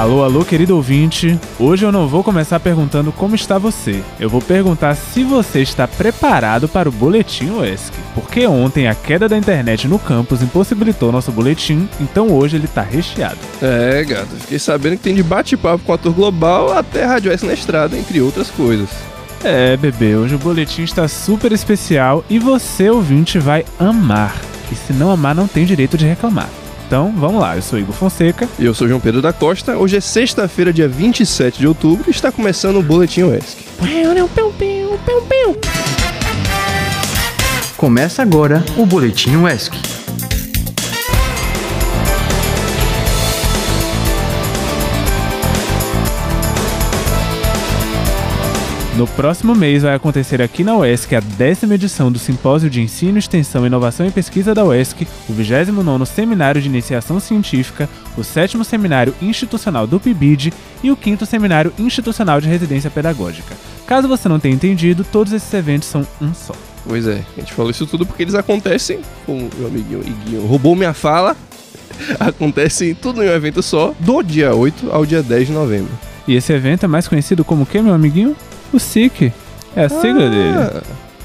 Alô, alô, querido ouvinte. Hoje eu não vou começar perguntando como está você. Eu vou perguntar se você está preparado para o boletim UESC. Porque ontem a queda da internet no campus impossibilitou nosso boletim, então hoje ele tá recheado. É, gato, fiquei sabendo que tem de bate-papo com o ator global até Rádio S na estrada, entre outras coisas. É, bebê, hoje o boletim está super especial e você, ouvinte, vai amar. E se não amar, não tem direito de reclamar. Então, vamos lá. Eu sou Igor Fonseca. E eu sou João Pedro da Costa. Hoje é sexta-feira, dia 27 de outubro, e está começando o Boletim UESC. Começa agora o Boletim UESC. No próximo mês vai acontecer aqui na UESC a décima edição do Simpósio de Ensino, Extensão, Inovação e Pesquisa da UESC, o 29º Seminário de Iniciação Científica, o 7º Seminário Institucional do PIBID e o 5º Seminário Institucional de Residência Pedagógica. Caso você não tenha entendido, todos esses eventos são um só. Pois é, a gente falou isso tudo porque eles acontecem, como meu amiguinho Iguinho roubou minha fala, acontecem tudo em um evento só, do dia 8 ao dia 10 de novembro. E esse evento é mais conhecido como o que, meu amiguinho? O SIC. É a sigla Ah. dele.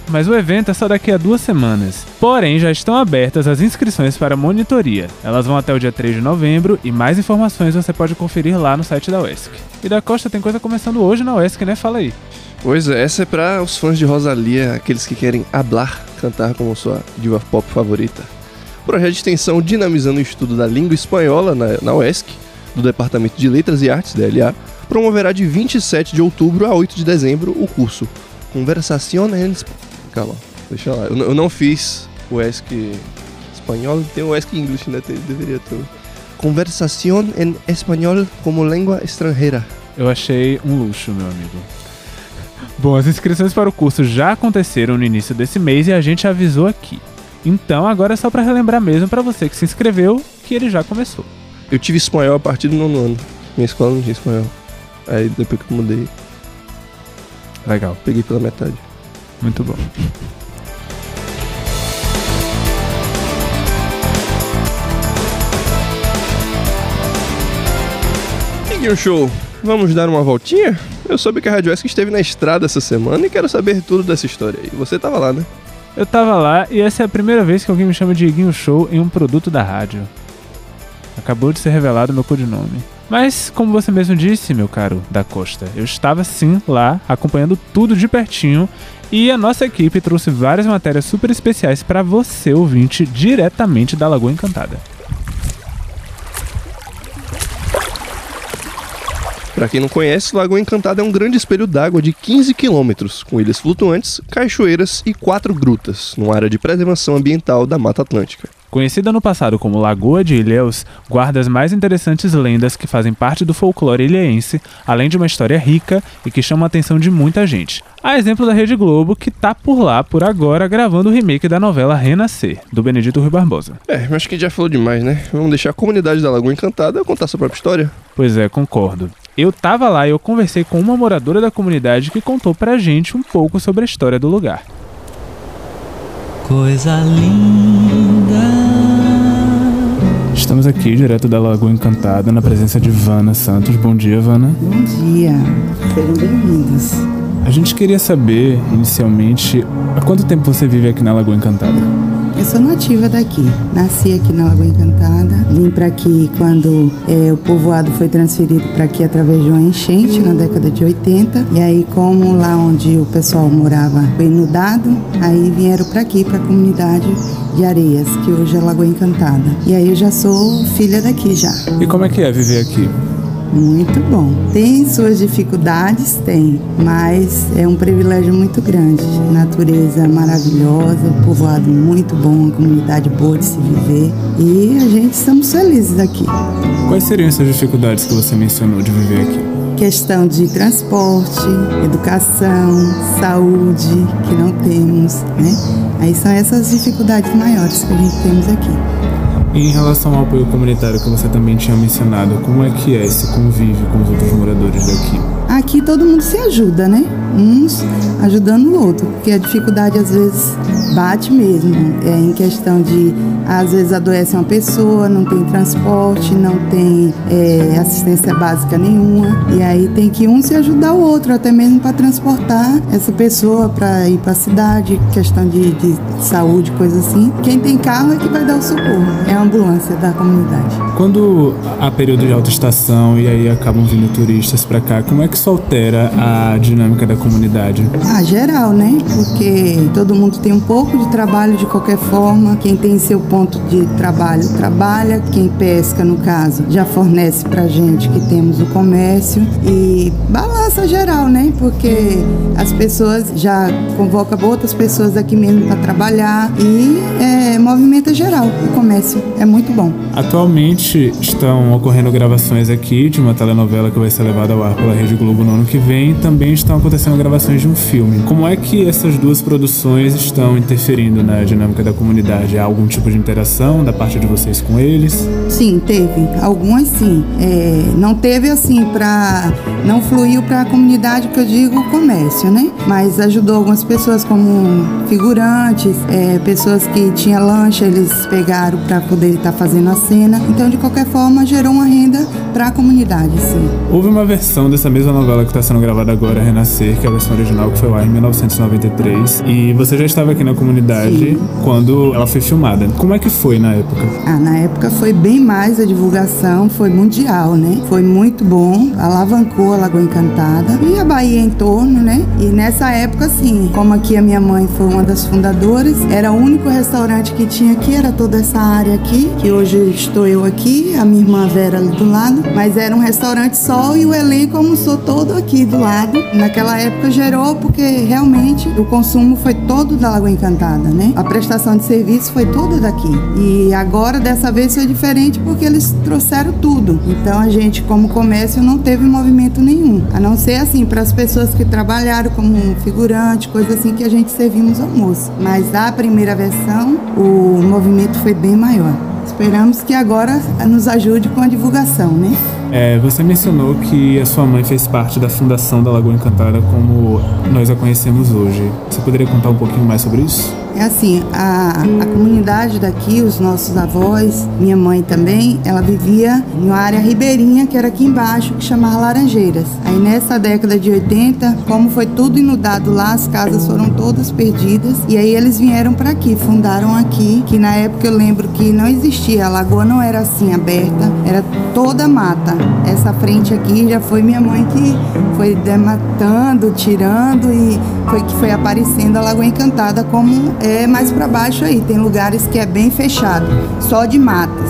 Mas o evento é só daqui a duas semanas. Porém, já estão abertas as inscrições para monitoria. Elas vão até o dia 3 de novembro e mais informações você pode conferir lá no site da UESC. E da Costa tem coisa começando hoje na UESC, né? Fala aí. Pois é, essa é para os fãs de Rosalia, aqueles que querem hablar, cantar como sua diva pop favorita. Projeto de extensão dinamizando o estudo da língua espanhola na, na UESC, do Departamento de Letras e Artes, DLA, promoverá de 27 de outubro a 8 de dezembro o curso Conversación en... Esp- Calma, deixa lá. Eu, eu não fiz o ESC espanhol, tem o ESC English, né? Tem- deveria ter. Conversación en español como língua estrangeira. Eu achei um luxo, meu amigo. Bom, as inscrições para o curso já aconteceram no início desse mês e a gente avisou aqui. Então agora é só para relembrar mesmo para você que se inscreveu que ele já começou. Eu tive espanhol a partir do nono ano. Minha escola não tinha espanhol. Aí depois que eu mudei, Legal, peguei pela metade. muito bom. Iguinho Show, vamos dar uma voltinha? Eu soube que a Rádio Esque esteve na estrada essa semana e quero saber tudo dessa história aí. Você tava lá, né? Eu tava lá e essa é a primeira vez que alguém me chama de Iguinho Show em um produto da rádio. Acabou de ser revelado meu codinome. Mas, como você mesmo disse, meu caro da Costa, eu estava sim lá, acompanhando tudo de pertinho, e a nossa equipe trouxe várias matérias super especiais para você, ouvinte, diretamente da Lagoa Encantada. Pra quem não conhece, Lagoa Encantada é um grande espelho d'água de 15 quilômetros, com ilhas flutuantes, cachoeiras e quatro grutas, numa área de preservação ambiental da Mata Atlântica. Conhecida no passado como Lagoa de Ilhéus, guarda as mais interessantes lendas que fazem parte do folclore ilhéense, além de uma história rica e que chama a atenção de muita gente. A exemplo da Rede Globo, que tá por lá, por agora, gravando o remake da novela Renascer, do Benedito Rui Barbosa. É, mas acho que já falou demais, né? Vamos deixar a comunidade da Lagoa Encantada contar sua própria história. Pois é, concordo. Eu tava lá e eu conversei com uma moradora da comunidade que contou pra gente um pouco sobre a história do lugar. Coisa linda. Estamos aqui, direto da Lagoa Encantada, na presença de Vana Santos. Bom dia, Vana. Bom dia, sejam bem-vindos. A gente queria saber, inicialmente, há quanto tempo você vive aqui na Lagoa Encantada? Eu sou nativa daqui, nasci aqui na Lagoa Encantada, vim para aqui quando eh, o povoado foi transferido para aqui através de uma enchente na década de 80. E aí, como lá onde o pessoal morava foi inundado, aí vieram para aqui, para a comunidade de Areias, que hoje é Lagoa Encantada. E aí eu já sou filha daqui já. E como é que é viver aqui? Muito bom. Tem suas dificuldades? Tem, mas é um privilégio muito grande. Natureza maravilhosa, povoado muito bom, uma comunidade boa de se viver. E a gente estamos felizes aqui. Quais seriam essas dificuldades que você mencionou de viver aqui? Questão de transporte, educação, saúde, que não temos, né? Aí são essas dificuldades maiores que a gente temos aqui. Em relação ao apoio comunitário que você também tinha mencionado, como é que é esse convívio com os outros moradores daqui? Aqui todo mundo se ajuda, né? Uns ajudando o outro, porque a dificuldade às vezes bate mesmo. É em questão de, às vezes adoece uma pessoa, não tem transporte, não tem é, assistência básica nenhuma, e aí tem que um se ajudar o outro, até mesmo para transportar essa pessoa para ir para a cidade, questão de, de saúde, coisa assim. Quem tem carro é que vai dar o socorro, é a ambulância da comunidade. Quando há período de alta estação e aí acabam vindo turistas para cá, como é que isso altera a dinâmica da comunidade? Ah, geral, né? Porque todo mundo tem um pouco de trabalho de qualquer forma. Quem tem seu ponto de trabalho trabalha, quem pesca, no caso, já fornece pra gente que temos o comércio e balança geral, né? Porque as pessoas já convocam outras pessoas aqui mesmo para trabalhar e é, movimenta geral o comércio. É muito bom. Atualmente estão ocorrendo gravações aqui de uma telenovela que vai ser levada ao ar pela Rede Globo no ano que vem. Também estão acontecendo gravações de um filme. Como é que essas duas produções estão interferindo na dinâmica da comunidade? Há algum tipo de interação da parte de vocês com eles? Sim, teve. Algumas sim. É, não teve assim para não fluiu para a comunidade que eu digo comércio, né? Mas ajudou algumas pessoas como figurantes, é, pessoas que tinham lancha, eles pegaram para poder estar tá fazendo a cena. Então, de qualquer forma, gerou uma renda para a comunidade, sim. Houve uma versão dessa mesma novela que está sendo gravada agora, Renascer, que é a versão original que foi lá em 1993. E você já estava aqui na comunidade sim. quando ela foi filmada. Como é que foi na época? Ah, na época foi bem mais a divulgação, foi mundial, né? Foi muito bom, alavancou a Lagoa Encantada e a Bahia em torno, né? E nessa época, sim, como aqui a minha mãe foi uma das fundadoras, era o único restaurante que tinha aqui, era toda essa área aqui, que hoje estou eu aqui, a minha irmã Vera ali do lado, mas era um restaurante só e o elenco almoçou todo aqui do lado. Naquela época gerou porque realmente o consumo foi todo da Lagoa Encantada, né? A prestação de serviço foi toda daqui. E agora dessa vez foi diferente porque eles trouxeram tudo. Então a gente como comércio não teve movimento nenhum, a não ser assim para as pessoas que trabalharam como figurante, coisa assim que a gente servimos almoço. Mas a primeira versão, o movimento foi bem maior. Esperamos que agora nos ajude com a divulgação, né? É, você mencionou que a sua mãe fez parte da fundação da Lagoa Encantada como nós a conhecemos hoje. Você poderia contar um pouquinho mais sobre isso? É assim, a, a comunidade daqui, os nossos avós, minha mãe também, ela vivia em uma área ribeirinha que era aqui embaixo, que chamava Laranjeiras. Aí nessa década de 80, como foi tudo inundado lá, as casas foram todas perdidas e aí eles vieram para aqui, fundaram aqui, que na época eu lembro que não existia, a lagoa não era assim aberta, era toda mata. Essa frente aqui já foi minha mãe que foi dematando, tirando e foi que foi aparecendo a Lagoa Encantada como é mais para baixo aí. Tem lugares que é bem fechado, só de matas.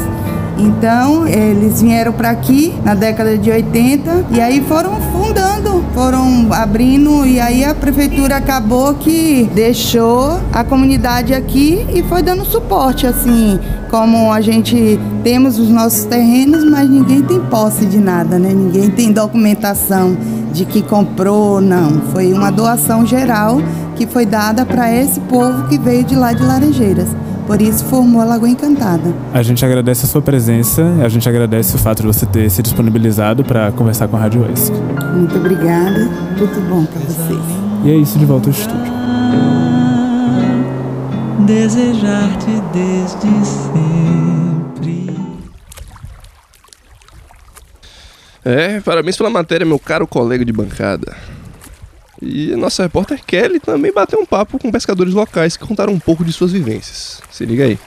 Então, eles vieram para aqui na década de 80 e aí foram fundando, foram abrindo e aí a prefeitura acabou que deixou a comunidade aqui e foi dando suporte assim, como a gente temos os nossos terrenos, mas ninguém tem posse de nada, né? Ninguém tem documentação de que comprou, não. Foi uma doação geral que foi dada para esse povo que veio de lá de Laranjeiras. Por isso formou a Lagoa Encantada. A gente agradece a sua presença, a gente agradece o fato de você ter se disponibilizado para conversar com a Rádio ESC. Muito obrigada, tudo bom para vocês. E é isso, de volta ao estúdio. Desejar-te desde sempre. É, parabéns pela matéria, meu caro colega de bancada. E a nossa repórter Kelly também bateu um papo com pescadores locais que contaram um pouco de suas vivências. Se liga aí.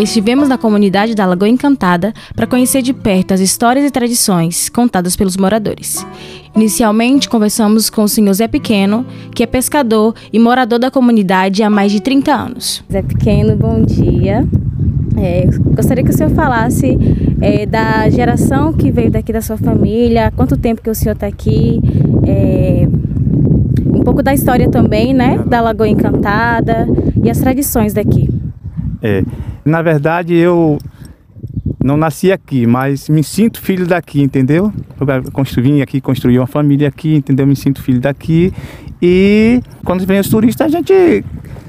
Estivemos na comunidade da Lagoa Encantada para conhecer de perto as histórias e tradições contadas pelos moradores. Inicialmente, conversamos com o senhor Zé Pequeno, que é pescador e morador da comunidade há mais de 30 anos. Zé Pequeno, bom dia. É, gostaria que o senhor falasse é, da geração que veio daqui da sua família, quanto tempo que o senhor está aqui, é, um pouco da história também, né, da Lagoa Encantada e as tradições daqui. É, na verdade, eu não nasci aqui, mas me sinto filho daqui, entendeu? Eu construí aqui, construí uma família aqui, entendeu? Me sinto filho daqui. E quando vem os turistas, a gente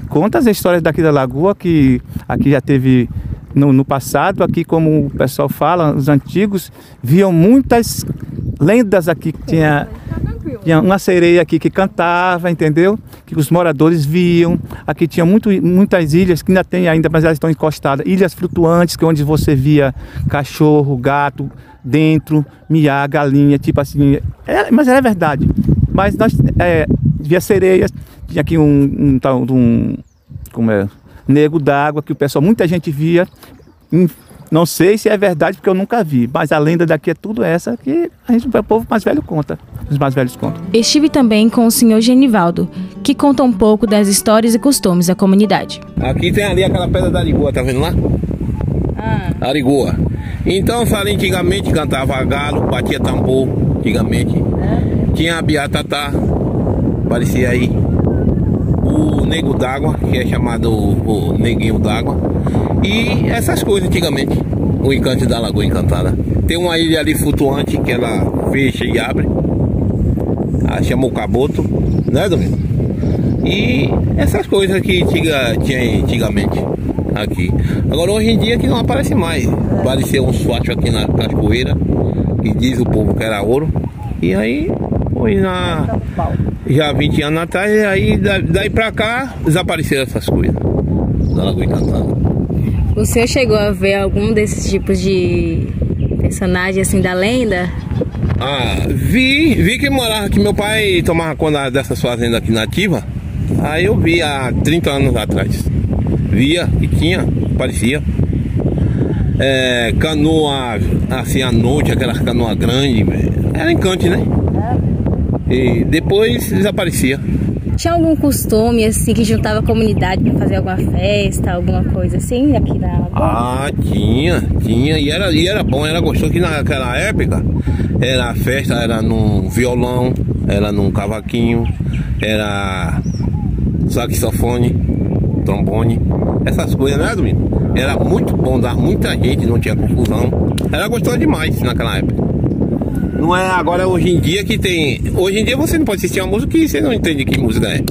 conta as histórias daqui da lagoa, que aqui já teve no, no passado, aqui como o pessoal fala, os antigos viam muitas lendas aqui que tinha tinha uma sereia aqui que cantava, entendeu? Que os moradores viam. Aqui tinha muito, muitas ilhas que ainda tem ainda, mas elas estão encostadas. Ilhas flutuantes, que é onde você via cachorro, gato dentro, miar, galinha, tipo assim. É, mas era verdade. Mas nós é, via sereias, tinha aqui um, um, um como é, nego d'água que o pessoal, muita gente via. Não sei se é verdade porque eu nunca vi, mas a lenda daqui é tudo essa que a gente, o povo mais velho conta, os mais velhos contam. Estive também com o senhor Genivaldo, que conta um pouco das histórias e costumes da comunidade. Aqui tem ali aquela pedra da Arigua, tá vendo lá? Ah. Arigua. Então, falei antigamente cantava galo, batia tambor, antigamente. É. Tinha a biatatá, parecia aí. O nego d'água, que é chamado o neguinho d'água e essas coisas antigamente. O encanto da Lagoa Encantada. Tem uma ilha ali flutuante que ela fecha e abre. Ela chama o Caboto, né, Domingo? E essas coisas que tinha, tinha antigamente aqui. Agora hoje em dia que não aparece mais. Apareceu uns fachos aqui na cachoeira, que diz o povo que era ouro. E aí, foi na. Já 20 anos atrás, aí daí pra cá desapareceram essas coisas da Lagoa Encantada. O senhor chegou a ver algum desses tipos de personagem assim da lenda? Ah, vi, vi que morava aqui. Meu pai tomava conta dessas fazendas aqui nativa. Aí eu vi há 30 anos atrás. Via e tinha, parecia. É, canoa assim à noite, aquelas canoas grandes. Era encante, né? E depois desaparecia. Tinha algum costume, assim, que juntava a comunidade para fazer alguma festa, alguma coisa assim, aqui na Lagoa? Ah, tinha, tinha. E era, e era bom, era gostoso que naquela época era a festa, era num violão, era num cavaquinho, era saxofone, trombone, essas coisas, né, Domingo? Era muito bom, dar muita gente, não tinha confusão. Era gostoso demais naquela época. Não é agora hoje em dia que tem. Hoje em dia você não pode assistir uma música que você não entende que música é.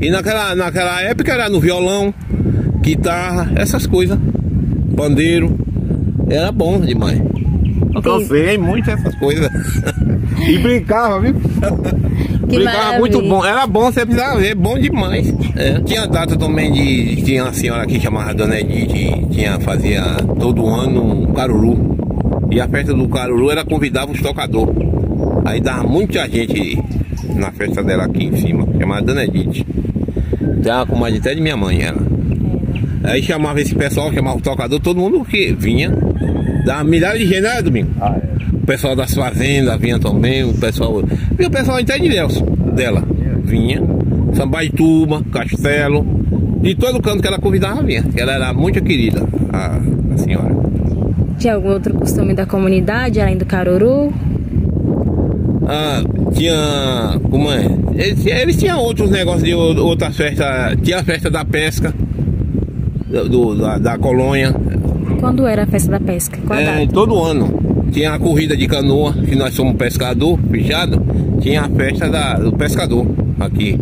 E naquela, naquela época era no violão, guitarra, essas coisas. Pandeiro. Era bom demais. Eu trofei muito essas coisas. e brincava, viu? Que brincava maravilha. muito bom. Era bom, você precisava ver, bom demais. É. Tinha data também de. Tinha uma senhora aqui chamada Dona Edith, tinha, fazia todo ano um caruru. E a festa do Caruru era convidava os tocadores. Aí dava muita gente na festa dela aqui em cima, chamada Dona Edith. Tem uma comadre até de minha mãe, ela. Aí chamava esse pessoal, chamava o tocador, todo mundo que vinha. Dava milhares de gente, né, Domingo? Ah, é. O pessoal das fazendas vinha também, o pessoal. E o pessoal até de Deus, dela. Vinha. Sambaituba, Castelo. De todo canto que ela convidava vinha. Ela era muito querida, a, a senhora. Tinha algum outro costume da comunidade, além do caruru? Ah, tinha. Como é? Eles, eles tinham outros negócios de outras festas. Tinha a festa da pesca, do, da, da colônia. Quando era a festa da pesca? Qual é, todo ano. Tinha a corrida de canoa, que nós somos pescador, fechado. Tinha a festa da, do pescador aqui.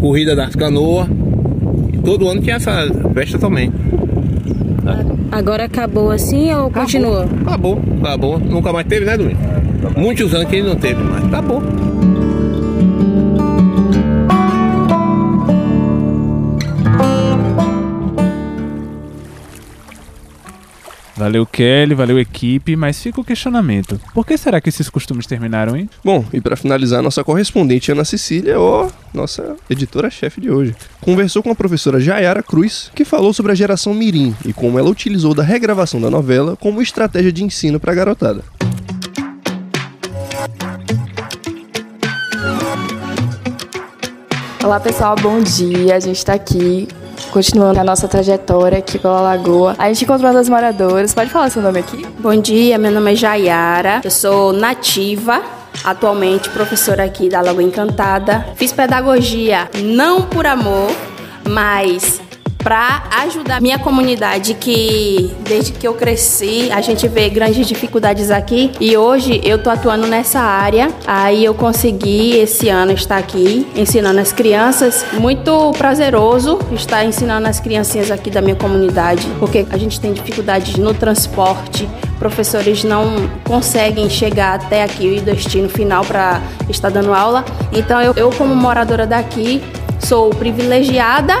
Corrida das canoas. Todo ano tinha essa festa também. Agora acabou assim ou acabou, continua? Acabou, acabou. Nunca mais teve, né, Domingo? Muitos anos que ele não teve mais. Acabou. Valeu, Kelly, valeu, equipe, mas fica o questionamento. Por que será que esses costumes terminaram, hein? Bom, e para finalizar, nossa correspondente Ana Cecília, ó, nossa editora-chefe de hoje, conversou com a professora Jayara Cruz, que falou sobre a geração Mirim e como ela utilizou da regravação da novela como estratégia de ensino para a garotada. Olá pessoal, bom dia. A gente está aqui continuando a nossa trajetória aqui pela Lagoa. A gente encontrou uma das moradoras. Pode falar seu nome aqui? Bom dia, meu nome é Jaiara. Eu sou nativa atualmente professora aqui da Lagoa Encantada. Fiz pedagogia não por amor, mas para ajudar minha comunidade que desde que eu cresci, a gente vê grandes dificuldades aqui e hoje eu tô atuando nessa área. Aí eu consegui esse ano estar aqui ensinando as crianças. Muito prazeroso estar ensinando as criancinhas aqui da minha comunidade, porque a gente tem dificuldades no transporte, professores não conseguem chegar até aqui o destino final para estar dando aula. Então eu, eu como moradora daqui sou privilegiada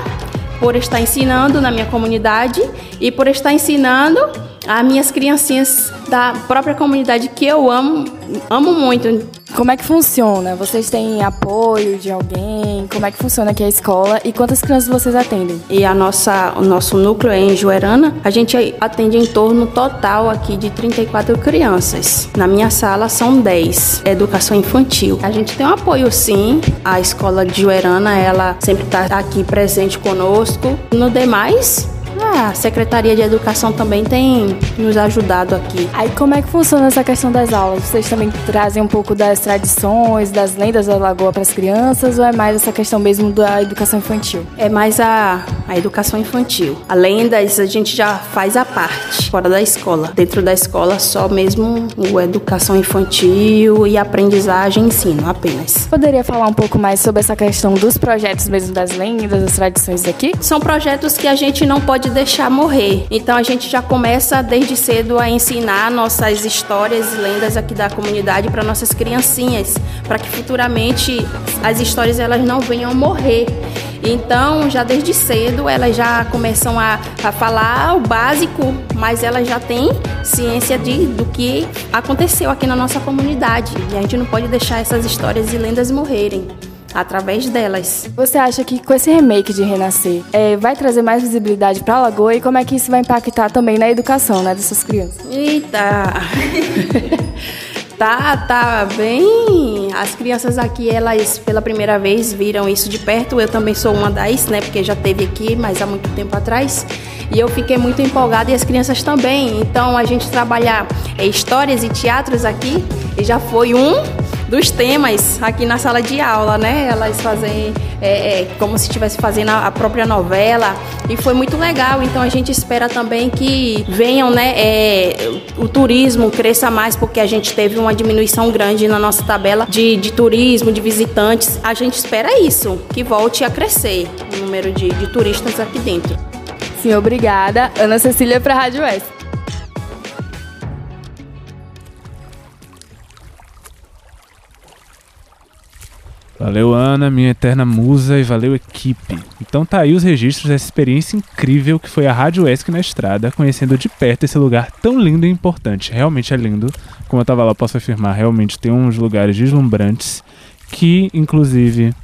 por estar ensinando na minha comunidade e por estar ensinando as minhas criancinhas da própria comunidade que eu amo, amo muito. Como é que funciona? Vocês têm apoio de alguém? Como é que funciona aqui a escola e quantas crianças vocês atendem? E a nossa, o nosso núcleo é em Juerana. A gente atende em torno total aqui de 34 crianças. Na minha sala são 10. Educação infantil. A gente tem um apoio sim. A escola de Juerana, ela sempre está aqui presente conosco. No demais, a Secretaria de Educação também tem nos ajudado aqui. Aí como é que funciona essa questão das aulas? Vocês também trazem um pouco das tradições, das lendas da Lagoa para as crianças ou é mais essa questão mesmo da educação infantil? É mais a, a educação infantil. A lendas a gente já faz a parte, fora da escola. Dentro da escola só mesmo o educação infantil e aprendizagem ensino apenas. Poderia falar um pouco mais sobre essa questão dos projetos mesmo das lendas, das tradições daqui? São projetos que a gente não pode deixar morrer. Então a gente já começa desde cedo a ensinar nossas histórias e lendas aqui da comunidade para nossas criancinhas, para que futuramente as histórias elas não venham morrer. Então, já desde cedo, elas já começam a, a falar o básico, mas elas já têm ciência de, do que aconteceu aqui na nossa comunidade. E a gente não pode deixar essas histórias e lendas morrerem através delas. Você acha que com esse remake de Renascer é, vai trazer mais visibilidade para a Lagoa e como é que isso vai impactar também na educação né, dessas crianças? Eita! tá, tá bem. As crianças aqui, elas pela primeira vez viram isso de perto. Eu também sou uma das, né? Porque já teve aqui, mas há muito tempo atrás. E eu fiquei muito empolgada e as crianças também. Então a gente trabalhar é, histórias e teatros aqui e já foi um dos temas aqui na sala de aula, né? Elas fazem é, é, como se estivesse fazendo a, própria novela e foi muito legal. Então a gente espera também que venham, né? É, o turismo cresça mais porque a gente teve uma diminuição grande na nossa tabela de, de turismo, de visitantes. A gente espera isso, que volte a crescer o número de, de turistas aqui dentro. Sim, obrigada. Ana Cecília para a Rádio Oeste. Valeu, Ana, minha eterna musa, e valeu, equipe. Então tá aí os registros dessa experiência incrível que foi a Rádio ESC na estrada, conhecendo de perto esse lugar tão lindo e importante. Realmente é lindo. Como eu tava lá, posso afirmar, realmente tem uns lugares deslumbrantes que, inclusive,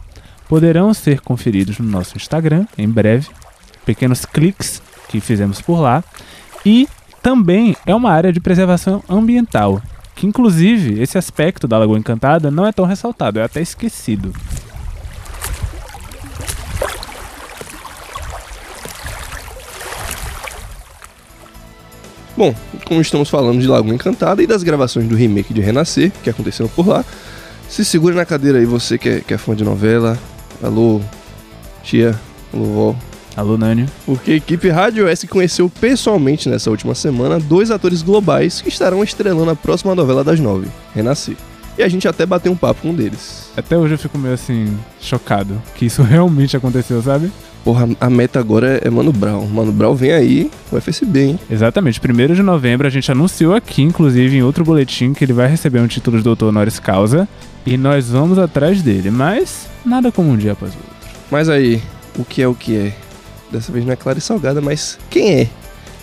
poderão ser conferidos no nosso Instagram em breve. Pequenos cliques que fizemos por lá. E também é uma área de preservação ambiental que inclusive esse aspecto da Lagoa Encantada não é tão ressaltado, é até esquecido. Bom, como estamos falando de Lagoa Encantada e das gravações do remake de Renascer, que aconteceram por lá, se segura na cadeira aí você que é, que é fã de novela. Alô, tia, alô, vó, Alô, Nânio. Porque a equipe Rádio S conheceu pessoalmente nessa última semana dois atores globais que estarão estrelando a próxima novela das nove, Renascer. E a gente até bateu um papo com um deles. Até hoje eu fico meio assim, chocado que isso realmente aconteceu, sabe? Porra, a meta agora é Mano Brown. Mano Brown vem aí, o FSB, hein? Exatamente. Primeiro de novembro a gente anunciou aqui, inclusive em outro boletim, que ele vai receber um título de doutor honoris causa. E nós vamos atrás dele, mas nada como um dia após o outro. Mas aí, o que é o que é? Dessa vez não é Clara e Salgada, mas quem é?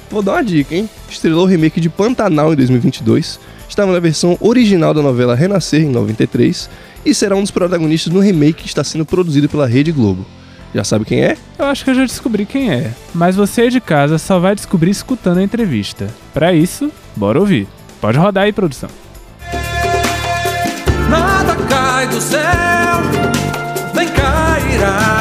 Vou dar uma dica, hein? Estrelou o remake de Pantanal em 2022, estava na versão original da novela Renascer em 93 e será um dos protagonistas no remake que está sendo produzido pela Rede Globo. Já sabe quem é? Eu acho que eu já descobri quem é, mas você de casa só vai descobrir escutando a entrevista. Para isso, bora ouvir. Pode rodar aí, produção. Nada cai do céu, nem cairá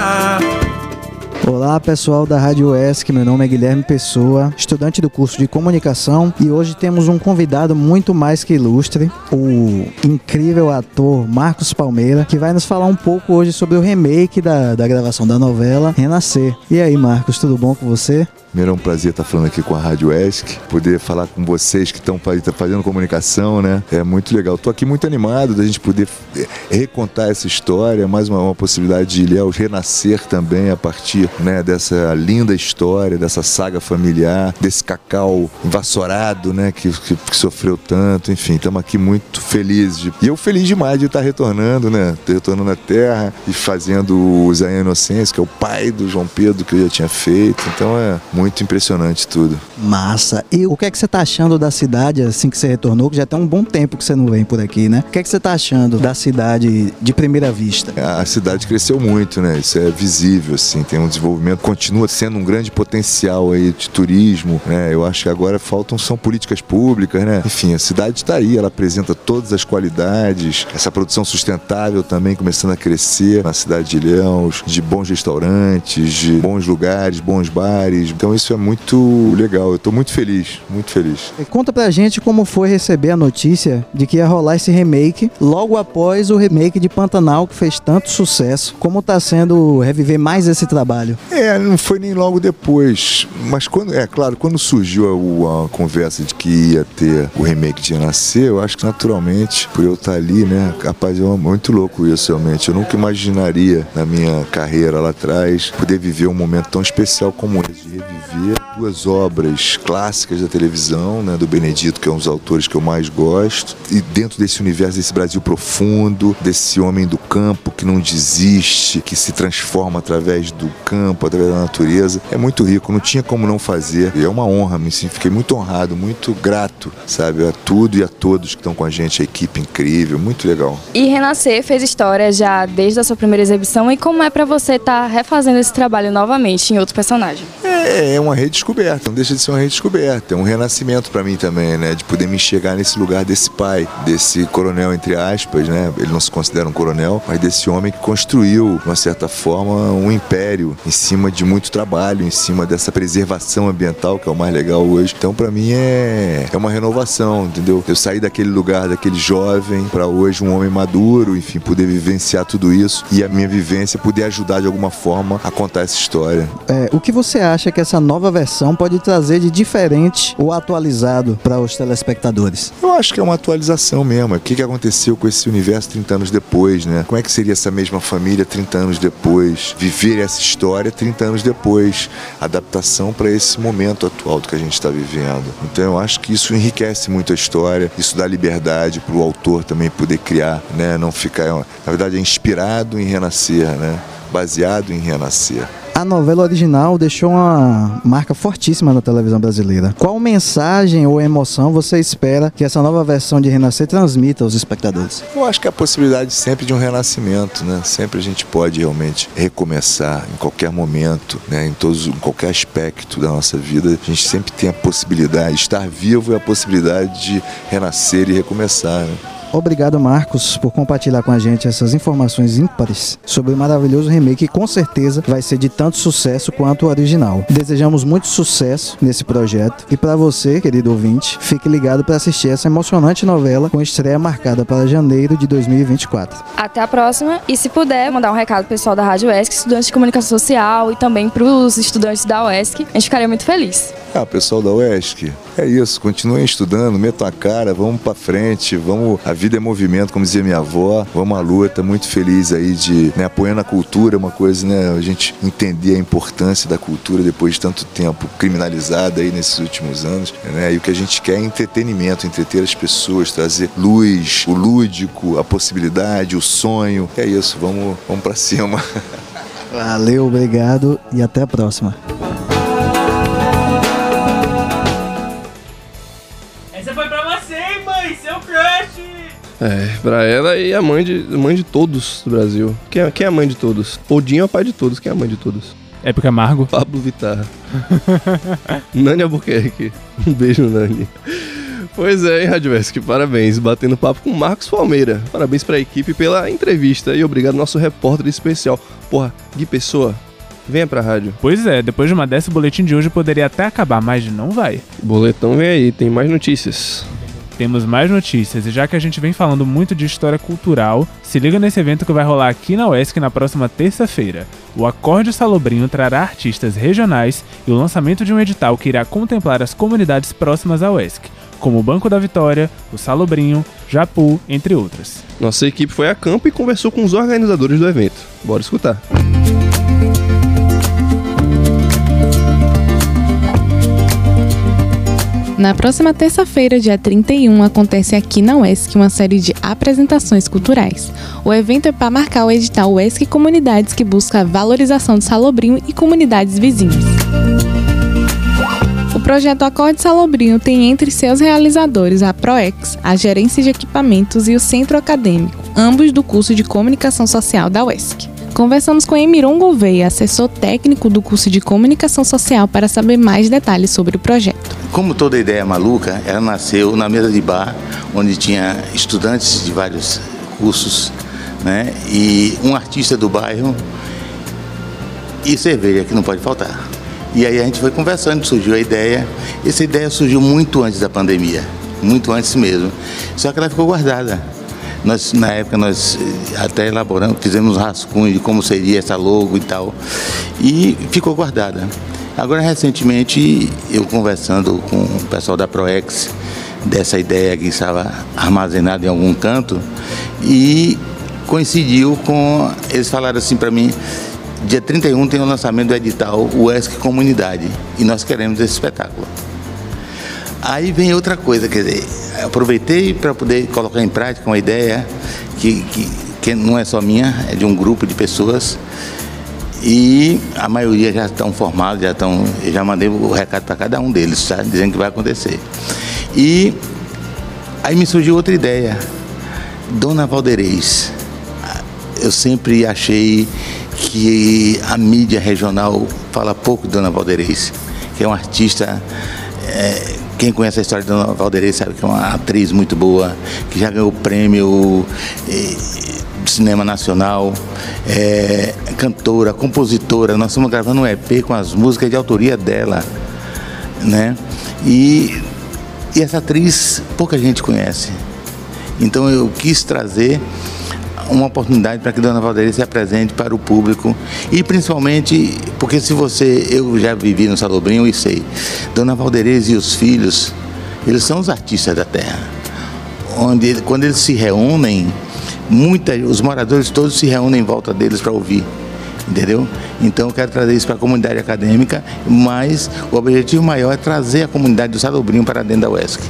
Olá pessoal da Rádio ESC, meu nome é Guilherme Pessoa, estudante do curso de comunicação e hoje temos um convidado muito mais que ilustre, o incrível ator Marcos Palmeira, que vai nos falar um pouco hoje sobre o remake da, da gravação da novela Renascer. E aí Marcos, tudo bom com você? Primeiro é um prazer estar falando aqui com a Rádio ESC, poder falar com vocês que estão fazendo comunicação, né? É muito legal. Estou aqui muito animado da gente poder é, recontar essa história, mais uma, uma possibilidade de Ilhéus renascer também a partir né, dessa linda história, dessa saga familiar, desse cacau vassourado, né? Que, que, que sofreu tanto, enfim, estamos aqui muito felizes. E eu feliz demais de estar retornando, né? Retornando à Terra e fazendo o Zé Inocência, que é o pai do João Pedro que eu já tinha feito. Então é muito impressionante tudo. Massa. E o que é que você tá achando da cidade assim que você retornou? Que já tem um bom tempo que você não vem por aqui, né? O que é que você tá achando da cidade de primeira vista? A cidade cresceu muito, né? Isso é visível, assim. Tem um desenvolvimento, continua sendo um grande potencial aí de turismo, né? Eu acho que agora faltam são políticas públicas, né? Enfim, a cidade está aí, ela apresenta todas as qualidades, essa produção sustentável também começando a crescer na cidade de Ilhéus, de bons restaurantes, de bons lugares, bons bares. Então isso é muito legal. Eu estou muito feliz, muito feliz. E conta pra gente como foi receber a notícia de que ia rolar esse remake logo após o remake de Pantanal que fez tanto sucesso. Como tá sendo reviver mais esse trabalho? É, não foi nem logo depois, mas quando é claro, quando surgiu a, a conversa de que ia ter o remake de Nascer, eu acho que naturalmente por eu estar ali, né, capaz é muito louco isso realmente. Eu nunca imaginaria na minha carreira lá atrás poder viver um momento tão especial como esse de reviver ver duas obras clássicas da televisão, né, do Benedito, que é um dos autores que eu mais gosto, e dentro desse universo, desse Brasil profundo, desse homem do campo que não desiste, que se transforma através do campo, através da natureza, é muito rico, não tinha como não fazer. E é uma honra, me fiquei muito honrado, muito grato, sabe, a tudo e a todos que estão com a gente, a equipe incrível, muito legal. E Renascer fez história já desde a sua primeira exibição, e como é para você estar tá refazendo esse trabalho novamente em outro personagem? É, é uma redescoberta, não deixa de ser uma redescoberta, é um renascimento para mim também, né? De poder me enxergar nesse lugar desse pai, desse coronel, entre aspas, né? Ele não se considera um coronel, mas desse homem que construiu, de uma certa forma, um império em cima de muito trabalho, em cima dessa preservação ambiental, que é o mais legal hoje. Então, para mim, é, é uma renovação, entendeu? Eu saí daquele lugar, daquele jovem, para hoje um homem maduro, enfim, poder vivenciar tudo isso e a minha vivência poder ajudar de alguma forma a contar essa história. É, o que você acha que essa nova versão pode trazer de diferente ou atualizado para os telespectadores? Eu acho que é uma atualização mesmo. O que, que aconteceu com esse universo 30 anos depois, né? Como é que seria essa mesma família 30 anos depois? Viver essa história 30 anos depois. Adaptação para esse momento atual do que a gente está vivendo. Então eu acho que isso enriquece muito a história, isso dá liberdade para o autor também poder criar, né? Não ficar. Na verdade, é inspirado em renascer, né? Baseado em renascer. A novela original deixou uma marca fortíssima na televisão brasileira. Qual mensagem ou emoção você espera que essa nova versão de Renascer transmita aos espectadores? Eu acho que é a possibilidade sempre de um renascimento, né? Sempre a gente pode realmente recomeçar em qualquer momento, né? Em todos, em qualquer aspecto da nossa vida, a gente sempre tem a possibilidade, estar vivo é a possibilidade de renascer e recomeçar. Né? Obrigado, Marcos, por compartilhar com a gente essas informações ímpares sobre o maravilhoso remake que com certeza vai ser de tanto sucesso quanto o original. Desejamos muito sucesso nesse projeto e para você, querido ouvinte, fique ligado para assistir essa emocionante novela com estreia marcada para janeiro de 2024. Até a próxima e se puder mandar um recado pessoal da Rádio ESC, estudantes de comunicação social e também para os estudantes da UESC, a gente ficaria muito feliz. Ah, pessoal da UESC, é isso, continuem estudando, metam a cara, vamos para frente, vamos a vida é movimento, como dizia minha avó. Vamos à luta, muito feliz aí de né, apoiando a cultura, uma coisa, né? A gente entender a importância da cultura depois de tanto tempo criminalizada aí nesses últimos anos, né? E o que a gente quer é entretenimento, entreter as pessoas, trazer luz, o lúdico, a possibilidade, o sonho. É isso, vamos, vamos para cima. Valeu, obrigado e até a próxima. É, pra ela e a mãe de, mãe de todos do Brasil. Quem é, quem é a mãe de todos? Odinho é o pai de todos. Quem é a mãe de todos? Época Amargo. Pablo Vittar. Nani Albuquerque. Um beijo, Nani. Pois é, hein, Radioesc, parabéns. Batendo papo com Marcos Palmeira. Parabéns pra equipe pela entrevista e obrigado ao nosso repórter especial. Porra, Gui Pessoa, Venha pra rádio. Pois é, depois de uma dessa, o boletim de hoje poderia até acabar, mas não vai. Boletão vem aí, tem mais notícias. Temos mais notícias e já que a gente vem falando muito de história cultural, se liga nesse evento que vai rolar aqui na UESC na próxima terça-feira. O Acorde Salobrinho trará artistas regionais e o lançamento de um edital que irá contemplar as comunidades próximas à UESC, como o Banco da Vitória, o Salobrinho, Japu, entre outras. Nossa equipe foi a campo e conversou com os organizadores do evento. Bora escutar. Na próxima terça-feira, dia 31, acontece aqui na UESC uma série de apresentações culturais. O evento é para marcar o edital UESC Comunidades que busca a valorização de Salobrinho e comunidades vizinhas. O projeto Acorde Salobrinho tem entre seus realizadores a ProEx, a Gerência de Equipamentos e o Centro Acadêmico, ambos do curso de Comunicação Social da UESC. Conversamos com Emiron Gouveia, assessor técnico do curso de Comunicação Social, para saber mais detalhes sobre o projeto. Como toda ideia maluca, ela nasceu na mesa de bar, onde tinha estudantes de vários cursos, né? E um artista do bairro e cerveja, que não pode faltar. E aí a gente foi conversando, surgiu a ideia. Essa ideia surgiu muito antes da pandemia, muito antes mesmo. Só que ela ficou guardada. Nós, na época, nós eh, até elaboramos, fizemos um rascunho de como seria essa logo e tal. E ficou guardada. Agora, recentemente, eu conversando com o pessoal da ProEx, dessa ideia que estava armazenada em algum canto, e coincidiu com. Eles falaram assim para mim: dia 31 tem o lançamento do edital UESC Comunidade, e nós queremos esse espetáculo. Aí vem outra coisa, quer dizer, aproveitei para poder colocar em prática uma ideia que, que, que não é só minha, é de um grupo de pessoas e a maioria já estão formados, já estão, já mandei o recado para cada um deles, tá? dizendo que vai acontecer. E aí me surgiu outra ideia, Dona Valderez. Eu sempre achei que a mídia regional fala pouco de Dona Valderez, que é uma artista é, quem conhece a história de Dona sabe que é uma atriz muito boa, que já ganhou o prêmio eh, de cinema nacional, é, cantora, compositora. Nós estamos gravando um EP com as músicas de autoria dela, né? E, e essa atriz pouca gente conhece. Então eu quis trazer uma oportunidade para que Dona Valdez se apresente para o público e principalmente porque se você, eu já vivi no Salobrinho e sei, Dona Valderez e os filhos, eles são os artistas da terra. Onde quando eles se reúnem, muita, os moradores todos se reúnem em volta deles para ouvir. Entendeu? Então eu quero trazer isso para a comunidade acadêmica, mas o objetivo maior é trazer a comunidade do Salobrinho para dentro da UESC.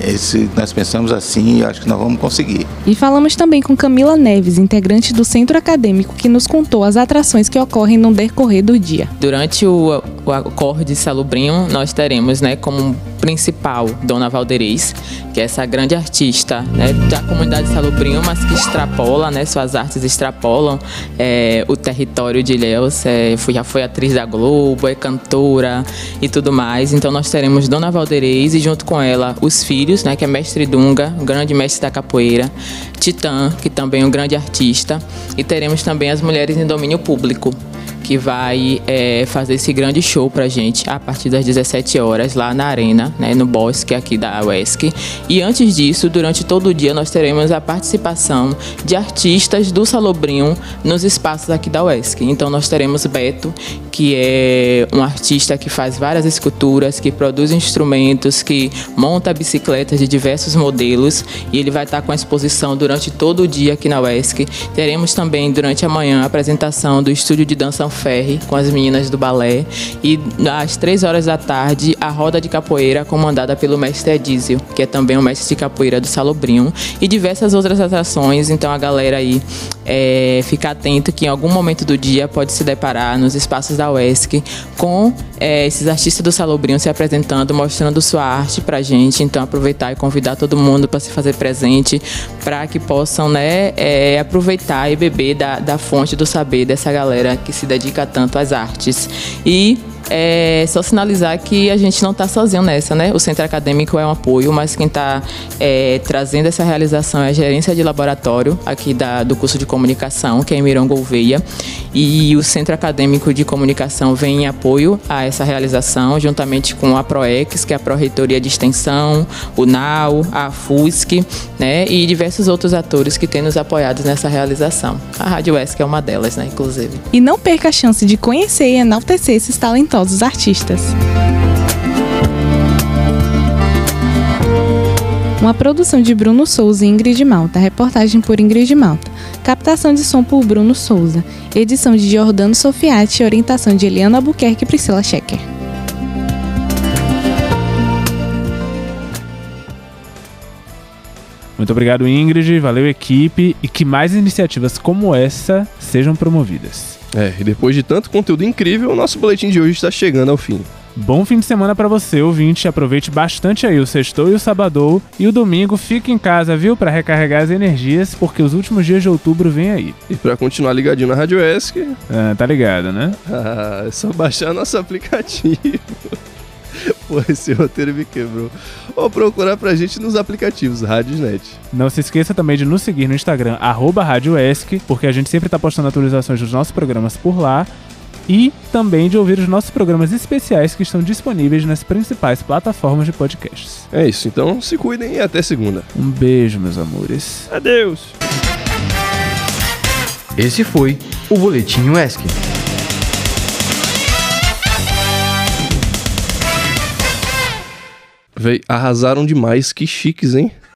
Esse, nós pensamos assim e acho que nós vamos conseguir. E falamos também com Camila Neves, integrante do Centro Acadêmico, que nos contou as atrações que ocorrem no decorrer do dia. Durante o, o acorde Salubrinho, nós teremos né, como principal Dona Valderez, que é essa grande artista né, da comunidade Salubrinho, mas que extrapola, né, suas artes extrapolam é, o território de Ilhéus. É, já foi atriz da Globo, é cantora e tudo mais. Então nós teremos Dona Valderez e junto com ela os filhos, né, que é Mestre Dunga, grande mestre da capoeira, Titã, que também é um grande artista, e teremos também as mulheres em domínio público, que vai é, fazer esse grande show pra gente a partir das 17 horas lá na arena, né, no bosque aqui da UESC. E antes disso, durante todo o dia, nós teremos a participação de artistas do Salobrinho nos espaços aqui da UESC. Então nós teremos Beto, que é um artista que faz várias esculturas, que produz instrumentos, que monta bicicletas de diversos modelos e ele vai estar com a exposição durante todo o dia aqui na UESC. Teremos também durante a manhã a apresentação do estúdio de dança Ferre com as meninas do balé e às três horas da tarde a roda de capoeira comandada pelo mestre Edísio, que é também o mestre de capoeira do Salobrinho e diversas outras atrações. Então a galera aí é, fica atento que em algum momento do dia pode se deparar nos espaços da UESC com é, esses artistas do Salobrinho se apresentando, mostrando sua arte pra gente. Então aproveitar e convidar todo mundo para se fazer presente, para que possam né, é, aproveitar e beber da, da fonte do saber dessa galera que se dedica tanto às artes. E É só sinalizar que a gente não está sozinho nessa, né? O centro acadêmico é um apoio, mas quem está é, trazendo essa realização é a gerência de laboratório aqui da, do curso de comunicação, que é Mirão Gouveia. E o centro acadêmico de comunicação vem em apoio a essa realização, juntamente com a PROEX, que é a Pró-Reitoria de Extensão, o NAU, a FUSC, né? E diversos outros atores que têm nos apoiado nessa realização. A Rádio ESC é uma delas, né? Inclusive. E não perca a chance de conhecer e enaltecer esses talentosos artistas. Uma produção de Bruno Souza e Ingrid Malta, reportagem por Ingrid Malta, captação de som por Bruno Souza, edição de Jordano Sofiati orientação de Eliana Albuquerque e Priscila Schecker. Muito obrigado, Ingrid. Valeu, equipe. E que mais iniciativas como essa sejam promovidas. É, e depois de tanto conteúdo incrível, o nosso boletim de hoje está chegando ao fim. Bom fim de semana para você, ouvinte. Aproveite bastante aí o sextou e o sabadou. E o domingo fique em casa, viu? Para recarregar as energias, porque os últimos dias de outubro vem aí. E para continuar ligadinho na Rádio ESC... Ah, tá ligado, né? Ah, é só baixar nosso aplicativo. Pô, esse roteiro me quebrou. Ou procurar pra gente nos aplicativos Rádiosnet. Não se esqueça também de nos seguir no Instagram, arroba RádioESC, porque a gente sempre tá postando atualizações dos nossos programas por lá. E também de ouvir os nossos programas especiais que estão disponíveis nas principais plataformas de podcasts. É isso, então se cuidem e até segunda. Um beijo, meus amores. Adeus! Esse foi o Boletim ESC. Véi, arrasaram demais, que chiques, hein?